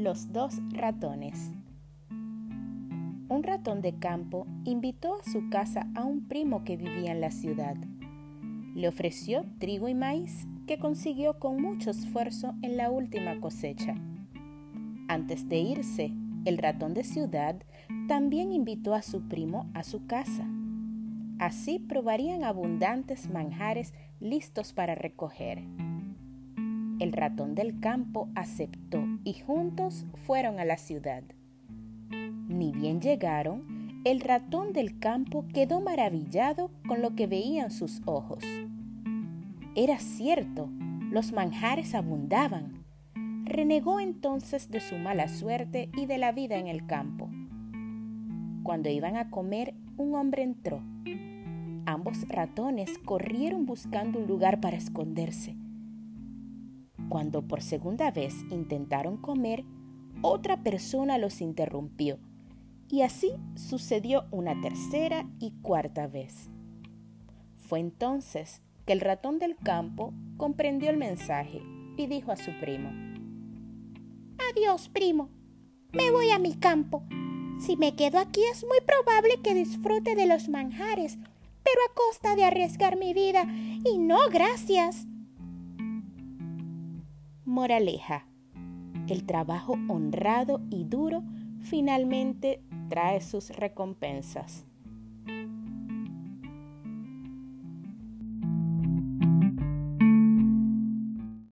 Los dos ratones. Un ratón de campo invitó a su casa a un primo que vivía en la ciudad. Le ofreció trigo y maíz que consiguió con mucho esfuerzo en la última cosecha. Antes de irse, el ratón de ciudad también invitó a su primo a su casa. Así probarían abundantes manjares listos para recoger. El ratón del campo aceptó y juntos fueron a la ciudad. Ni bien llegaron, el ratón del campo quedó maravillado con lo que veían sus ojos. Era cierto, los manjares abundaban. Renegó entonces de su mala suerte y de la vida en el campo. Cuando iban a comer, un hombre entró. Ambos ratones corrieron buscando un lugar para esconderse. Cuando por segunda vez intentaron comer, otra persona los interrumpió y así sucedió una tercera y cuarta vez. Fue entonces que el ratón del campo comprendió el mensaje y dijo a su primo, Adiós, primo, me voy a mi campo. Si me quedo aquí es muy probable que disfrute de los manjares, pero a costa de arriesgar mi vida. Y no, gracias. Moraleja. El trabajo honrado y duro finalmente trae sus recompensas.